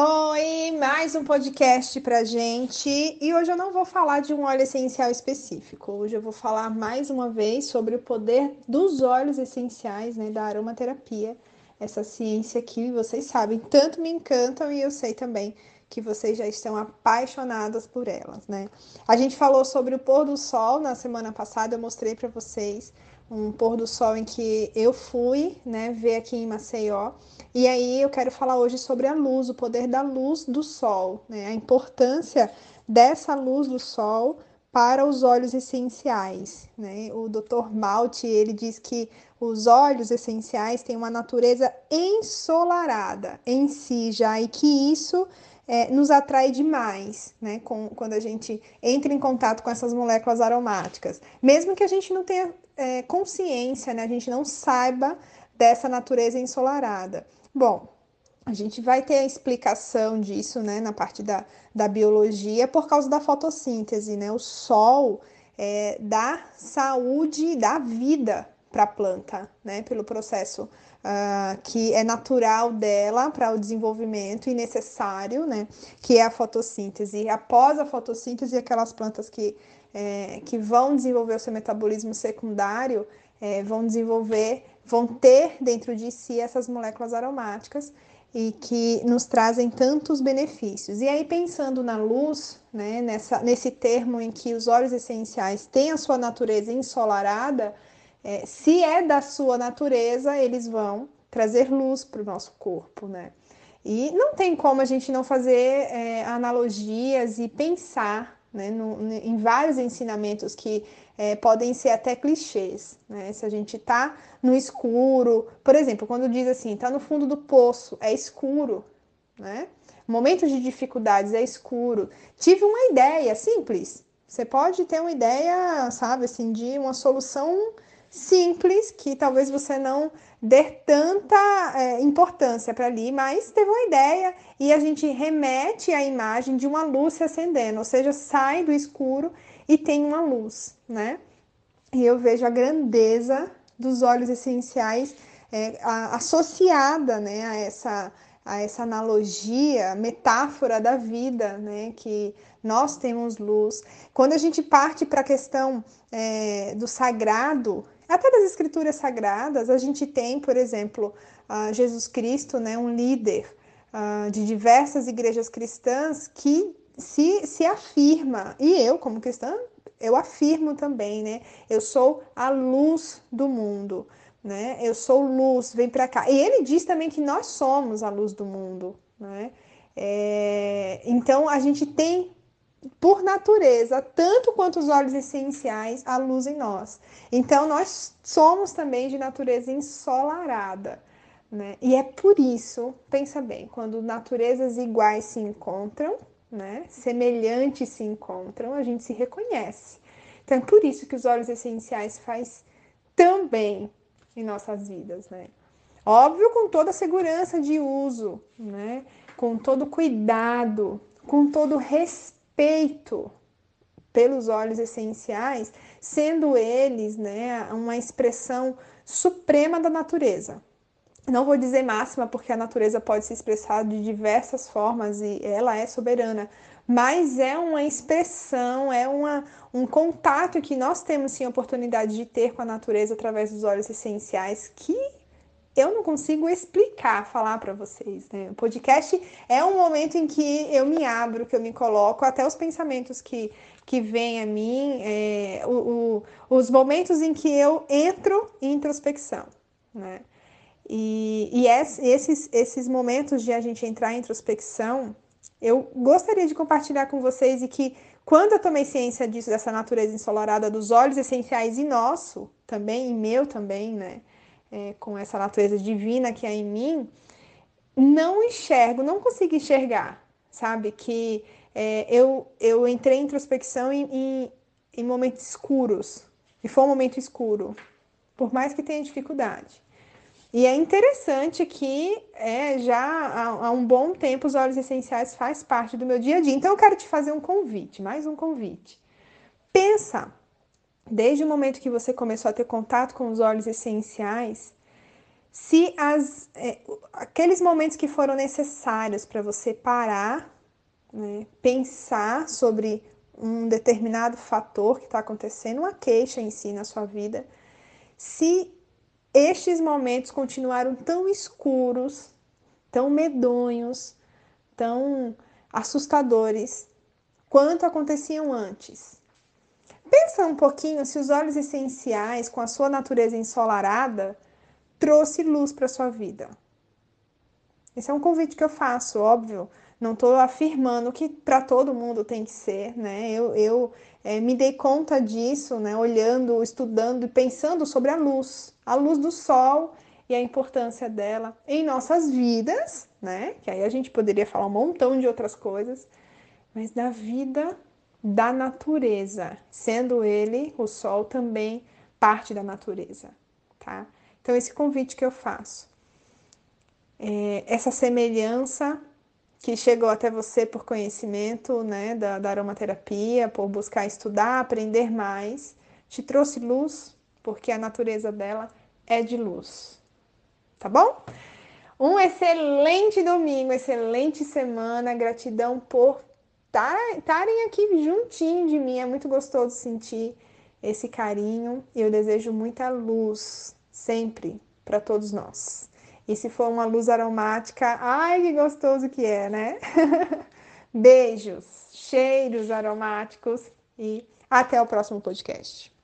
Oi, mais um podcast pra gente. E hoje eu não vou falar de um óleo essencial específico. Hoje eu vou falar mais uma vez sobre o poder dos óleos essenciais, né, da aromaterapia. Essa ciência que vocês sabem, tanto me encantam e eu sei também que vocês já estão apaixonadas por elas, né? A gente falou sobre o pôr do sol na semana passada, eu mostrei para vocês um pôr do sol em que eu fui, né, ver aqui em Maceió. E aí eu quero falar hoje sobre a luz, o poder da luz do sol, né, a importância dessa luz do sol para os óleos essenciais, né? O Dr. Malte, ele diz que os óleos essenciais têm uma natureza ensolarada em si já e que isso é, nos atrai demais, né? Com, quando a gente entra em contato com essas moléculas aromáticas. Mesmo que a gente não tenha é, consciência, né? A gente não saiba dessa natureza ensolarada. Bom, a gente vai ter a explicação disso, né, na parte da, da biologia, por causa da fotossíntese, né? O sol é, dá saúde, dá vida para a planta, né? Pelo processo uh, que é natural dela para o desenvolvimento e necessário, né? Que é a fotossíntese. Após a fotossíntese, aquelas plantas que, é, que vão desenvolver o seu metabolismo secundário é, vão desenvolver, vão ter dentro de si essas moléculas aromáticas e que nos trazem tantos benefícios. E aí, pensando na luz, né, nessa, nesse termo em que os óleos essenciais têm a sua natureza ensolarada, é, se é da sua natureza, eles vão trazer luz para o nosso corpo, né? E não tem como a gente não fazer é, analogias e pensar né, no, em vários ensinamentos que é, podem ser até clichês. Né? Se a gente está no escuro, por exemplo, quando diz assim, está no fundo do poço, é escuro, né? Momentos de dificuldades é escuro. Tive uma ideia simples. Você pode ter uma ideia, sabe, assim, de uma solução simples que talvez você não dê tanta é, importância para ali, mas teve uma ideia e a gente remete à imagem de uma luz se acendendo, ou seja, sai do escuro e tem uma luz, né? E eu vejo a grandeza dos óleos essenciais é, a, associada, né, a essa a essa analogia, metáfora da vida, né? Que nós temos luz. Quando a gente parte para a questão é, do sagrado, até das escrituras sagradas, a gente tem, por exemplo, Jesus Cristo, né, um líder uh, de diversas igrejas cristãs que se, se afirma, e eu, como cristã, eu afirmo também, né? Eu sou a luz do mundo, né? Eu sou luz, vem para cá. E ele diz também que nós somos a luz do mundo, né? É, então a gente tem por natureza, tanto quanto os óleos essenciais, a luz em nós. Então, nós somos também de natureza ensolarada. Né? E é por isso, pensa bem, quando naturezas iguais se encontram, né? semelhantes se encontram, a gente se reconhece. Então, é por isso que os óleos essenciais faz tão bem em nossas vidas. Né? Óbvio, com toda a segurança de uso, né? com todo cuidado, com todo respeito respeito pelos óleos essenciais, sendo eles né, uma expressão suprema da natureza. Não vou dizer máxima, porque a natureza pode se expressar de diversas formas e ela é soberana, mas é uma expressão, é uma, um contato que nós temos sim a oportunidade de ter com a natureza através dos óleos essenciais que eu não consigo explicar, falar para vocês. Né? O podcast é um momento em que eu me abro, que eu me coloco, até os pensamentos que, que vêm a mim, é, o, o, os momentos em que eu entro em introspecção. Né? E, e esses, esses momentos de a gente entrar em introspecção, eu gostaria de compartilhar com vocês e que quando eu tomei ciência disso, dessa natureza ensolarada dos olhos essenciais e nosso também, e meu também, né? É, com essa natureza divina que é em mim, não enxergo, não consigo enxergar, sabe? Que é, eu, eu entrei em introspecção em, em, em momentos escuros, e foi um momento escuro, por mais que tenha dificuldade. E é interessante que é, já há, há, um bom tempo os óleos essenciais faz parte do meu dia a dia. Então eu quero te fazer um convite, mais um convite. Pensa Desde o momento que você começou a ter contato com os óleos essenciais, se as, é, aqueles momentos que foram necessários para você parar, né, pensar sobre um determinado fator que está acontecendo, uma queixa em si na sua vida, se estes momentos continuaram tão escuros, tão medonhos, tão assustadores quanto aconteciam antes. Pensa um pouquinho se os óleos essenciais, com a sua natureza ensolarada, trouxe luz para sua vida. Esse é um convite que eu faço, óbvio. Não estou afirmando que para todo mundo tem que ser, né? Eu, eu é, me dei conta disso, né? Olhando, estudando e pensando sobre a luz, a luz do sol e a importância dela em nossas vidas, né? Que aí a gente poderia falar um montão de outras coisas, mas da vida da natureza, sendo ele, o sol, também parte da natureza, tá? Então, esse convite que eu faço, é, essa semelhança que chegou até você por conhecimento né, da, da aromaterapia, por buscar estudar, aprender mais, te trouxe luz, porque a natureza dela é de luz. Tá bom? Um excelente domingo, excelente semana. Gratidão por estarem aqui juntinho de mim. É muito gostoso sentir esse carinho e eu desejo muita luz sempre para todos nós. E se for uma luz aromática, ai que gostoso que é, né? Beijos, cheiros aromáticos e até o próximo podcast.